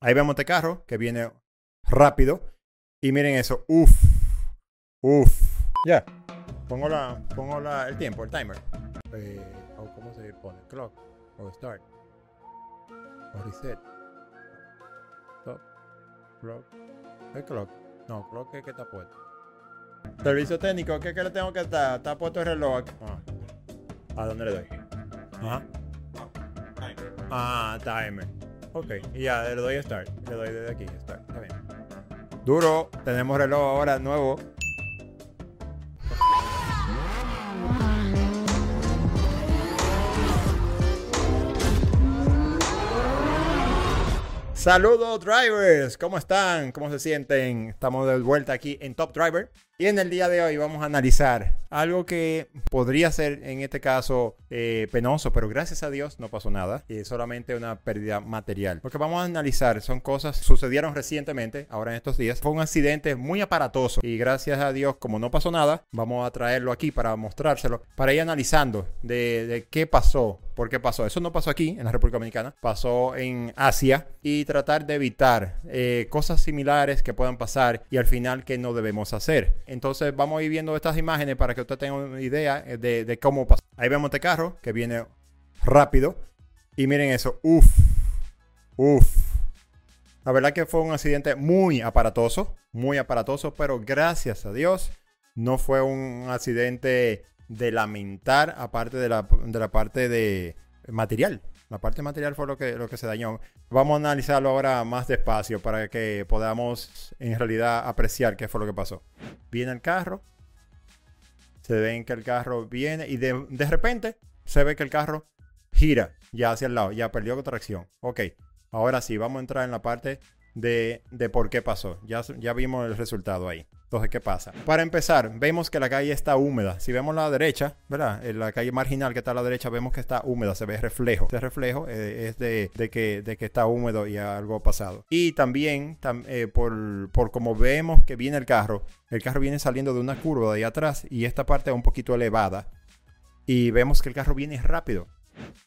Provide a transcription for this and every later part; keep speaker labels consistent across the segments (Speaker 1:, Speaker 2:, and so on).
Speaker 1: Ahí vemos este carro que viene rápido. Y miren eso. Uf. Uf. Ya. Pongo, la, pongo la, el tiempo, el timer. Eh, o ¿Cómo se pone? Clock. O start. O reset. Stop. Clock. El clock. No, clock es que está puesto. Servicio técnico, ¿qué, qué le tengo que dar? Está puesto el reloj. Ah. ¿A dónde le doy? Ajá. Ah, timer. Ok, y ya le doy start. Le doy desde aquí, start. Está bien. Duro, tenemos reloj ahora nuevo. Saludos drivers, ¿cómo están? ¿Cómo se sienten? Estamos de vuelta aquí en Top Driver y en el día de hoy vamos a analizar algo que podría ser en este caso eh, penoso, pero gracias a Dios no pasó nada y es solamente una pérdida material. Lo que vamos a analizar son cosas que sucedieron recientemente, ahora en estos días. Fue un accidente muy aparatoso y gracias a Dios como no pasó nada, vamos a traerlo aquí para mostrárselo, para ir analizando de, de qué pasó, por qué pasó. Eso no pasó aquí en la República Dominicana, pasó en Asia y tratar de evitar eh, cosas similares que puedan pasar y al final que no debemos hacer. Entonces vamos a ir viendo estas imágenes para que usted tenga una idea eh, de, cómo pasó. Ahí vemos este carro que viene rápido y miren eso, uff, uff. La verdad que fue un accidente muy aparatoso, muy aparatoso, pero gracias a Dios no fue un accidente de lamentar, aparte de la, de la parte de material. La parte material fue lo que, lo que se dañó. Vamos a analizarlo ahora más despacio para que podamos en realidad apreciar qué fue lo que pasó. Viene el carro. Se ven que el carro viene y de, de repente se ve que el carro gira ya hacia el lado. Ya perdió tracción. Ok. Ahora sí, vamos a entrar en la parte de, de por qué pasó. Ya, ya vimos el resultado ahí. Entonces, ¿qué pasa? Para empezar, vemos que la calle está húmeda. Si vemos la derecha, ¿verdad? En la calle marginal que está a la derecha, vemos que está húmeda, se ve reflejo. Ese reflejo eh, es de, que, de que está húmedo y algo ha pasado. Y también, tam, eh, por, por como vemos que viene el carro, el carro viene saliendo de una curva de ahí atrás y esta parte es un poquito elevada. Y vemos que el carro viene rápido.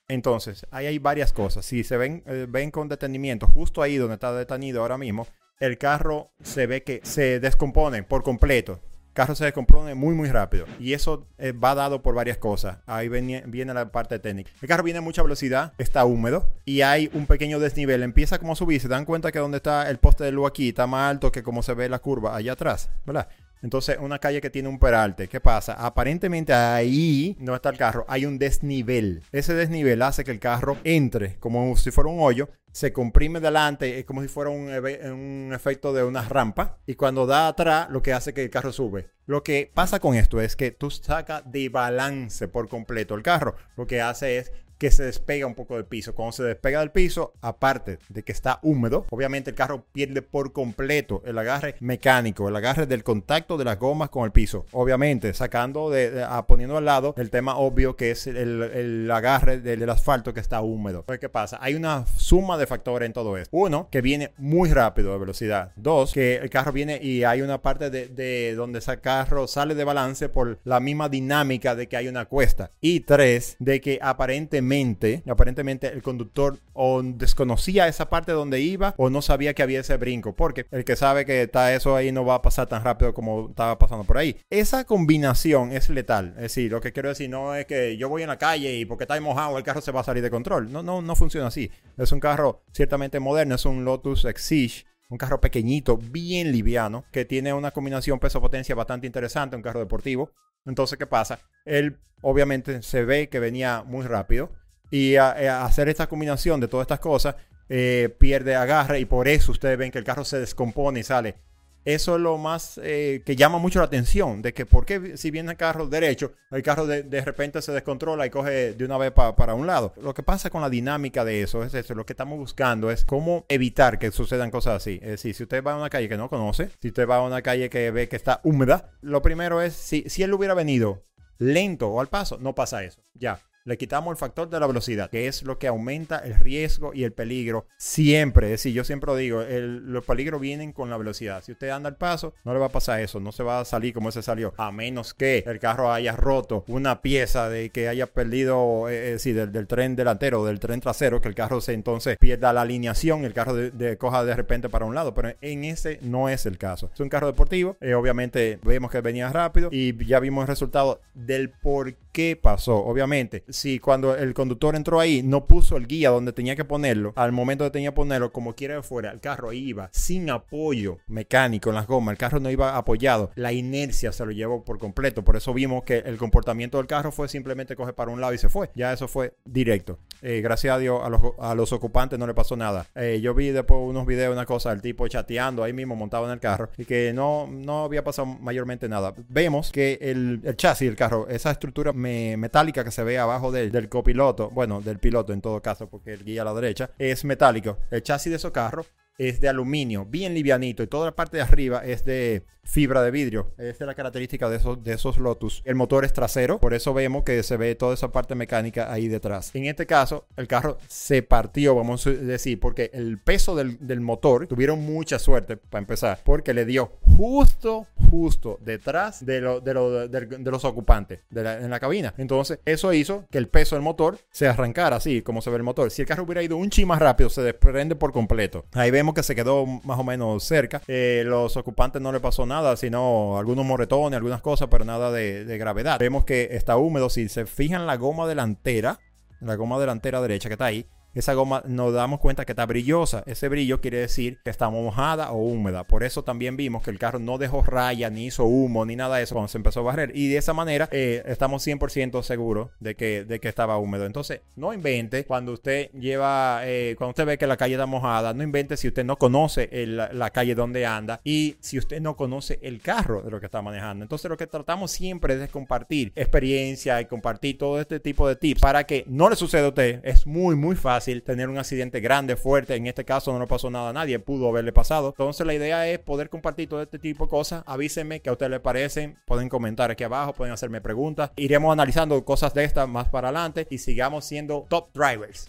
Speaker 1: Entonces, ahí hay varias cosas. Si se ven, eh, ven con detenimiento, justo ahí donde está detenido ahora mismo, el carro se ve que se descompone por completo. El carro se descompone muy, muy rápido. Y eso eh, va dado por varias cosas. Ahí viene, viene, la parte técnica. El carro viene a mucha velocidad, está húmedo y hay un pequeño desnivel. Empieza como a subir. Se dan cuenta que donde está el poste de luz aquí está más alto que como se ve la curva allá atrás, ¿verdad? Entonces, una calle que tiene un peralte. ¿Qué pasa? Aparentemente ahí no está el carro. Hay un desnivel. Ese desnivel hace que el carro entre como si fuera un hoyo. Se comprime delante. Es como si fuera un, un efecto de una rampa. Y cuando da atrás, lo que hace que el carro sube. Lo que pasa con esto es que tú sacas de balance por completo el carro. Lo que hace es que se despega un poco del piso. Cuando se despega del piso, aparte de que está húmedo, obviamente el carro pierde por completo el agarre mecánico, el agarre del contacto de las gomas con el piso. Obviamente, sacando de, de a, poniendo al lado el tema obvio que es el, el agarre del, del, asfalto que está húmedo. Entonces, ¿qué pasa? Hay una suma de factores en todo esto. Uno, que viene muy rápido de velocidad. Dos, que el carro viene y hay una parte de, de donde ese carro sale de balance por la misma dinámica de que hay una cuesta. Y tres, de que aparentemente aparentemente el conductor o desconocía esa parte donde iba o no sabía que había ese brinco, porque el que sabe que está eso ahí no va a pasar tan rápido como estaba pasando por ahí. Esa combinación es letal, es decir, lo que quiero decir no es que yo voy en la calle y porque está mojado el carro se va a salir de control. No, no, no funciona así. Es un carro ciertamente moderno, es un Lotus Exige un carro pequeñito, bien liviano, que tiene una combinación peso-potencia bastante interesante, un carro deportivo. Entonces, ¿qué pasa? Él obviamente se ve que venía muy rápido y a, a hacer esta combinación de todas estas cosas eh, pierde agarre y por eso ustedes ven que el carro se descompone y sale. Eso es lo más eh, que llama mucho la atención, de que por qué si viene el carro derecho, el carro de, de repente se descontrola y coge de una vez pa, para un lado. Lo que pasa con la dinámica de eso es eso, lo que estamos buscando es cómo evitar que sucedan cosas así. Es decir, si usted va a una calle que no conoce, si usted va a una calle que ve que está húmeda, lo primero es, si, si él hubiera venido lento o al paso, no pasa eso. Ya. Le quitamos el factor de la velocidad, que es lo que aumenta el riesgo y el peligro siempre. Es decir, yo siempre digo, los peligros vienen con la velocidad. Si usted anda al paso, no le va a pasar eso, no se va a salir como se salió, a menos que el carro haya roto una pieza de que haya perdido, eh, eh del, tren delantero o del tren trasero, que el carro se entonces pierda la alineación, el carro de, coja de repente para un lado, pero en ese no es el caso. Es un carro deportivo, eh, obviamente vemos que venía rápido y ya vimos el resultado del por qué pasó. Obviamente, si cuando el conductor entró ahí no puso el guía donde tenía que ponerlo, al momento de tenía que ponerlo como quiera de fuera, el carro iba sin apoyo mecánico en las gomas, el carro no iba apoyado, la inercia se lo llevó por completo. Por eso vimos que el comportamiento del carro fue simplemente coger para un lado y se fue. Ya eso fue directo. Eh, gracias a Dios a los, ocupantes no le pasó nada. Eh, yo vi después unos videos, una cosa, el tipo chateando ahí mismo montado en el carro y que no, no había pasado mayormente nada. Vemos que el, el chasis del carro, esa estructura metálica que se ve abajo del, copiloto, bueno, del piloto en todo caso, porque el guía a la derecha, es metálico. El chasis de esos carros es de aluminio, bien livianito, y toda la parte de arriba es de fibra de vidrio. Esa es la característica de esos, de esos Lotus. El motor es trasero, por eso vemos que se ve toda esa parte mecánica ahí detrás. En este caso, el carro se partió, vamos a decir, porque el peso del, motor tuvieron mucha suerte para empezar, porque le dio justo, justo detrás de, lo, de, los ocupantes en la cabina. Entonces, eso hizo que el peso del motor se arrancara así, como se ve el motor. Si el carro hubiera ido un chi más rápido, se desprende por completo. Ahí vemos que se quedó más o menos cerca. Eh, los ocupantes no le pasó nada, sino algunos moretones, algunas cosas, pero nada de, de gravedad. Vemos que está húmedo. Si se fijan la goma delantera, la goma delantera derecha que está ahí, esa goma nos damos cuenta que está brillosa. Ese brillo quiere decir que está mojada o húmeda. Por eso también vimos que el carro no dejó raya, ni hizo humo, ni nada de eso cuando se empezó a barrer. Y de esa manera eh, estamos 100% seguros de que, de que estaba húmedo. Entonces, no invente cuando usted lleva, eh, cuando usted ve que la calle está mojada, no invente si usted no conoce la calle donde anda y si usted no conoce el carro de lo que está manejando. Entonces, lo que tratamos siempre es compartir experiencia y compartir todo este tipo de tips para que no le suceda a usted. Es muy, muy fácil tener un accidente grande, fuerte. En este caso no le pasó nada a nadie, pudo haberle pasado. Entonces la idea es poder compartir todo este tipo de cosas. Avísenme que a ustedes les parecen. Pueden comentar aquí abajo, pueden hacerme preguntas. Iremos analizando cosas de estas más para adelante y sigamos siendo top drivers.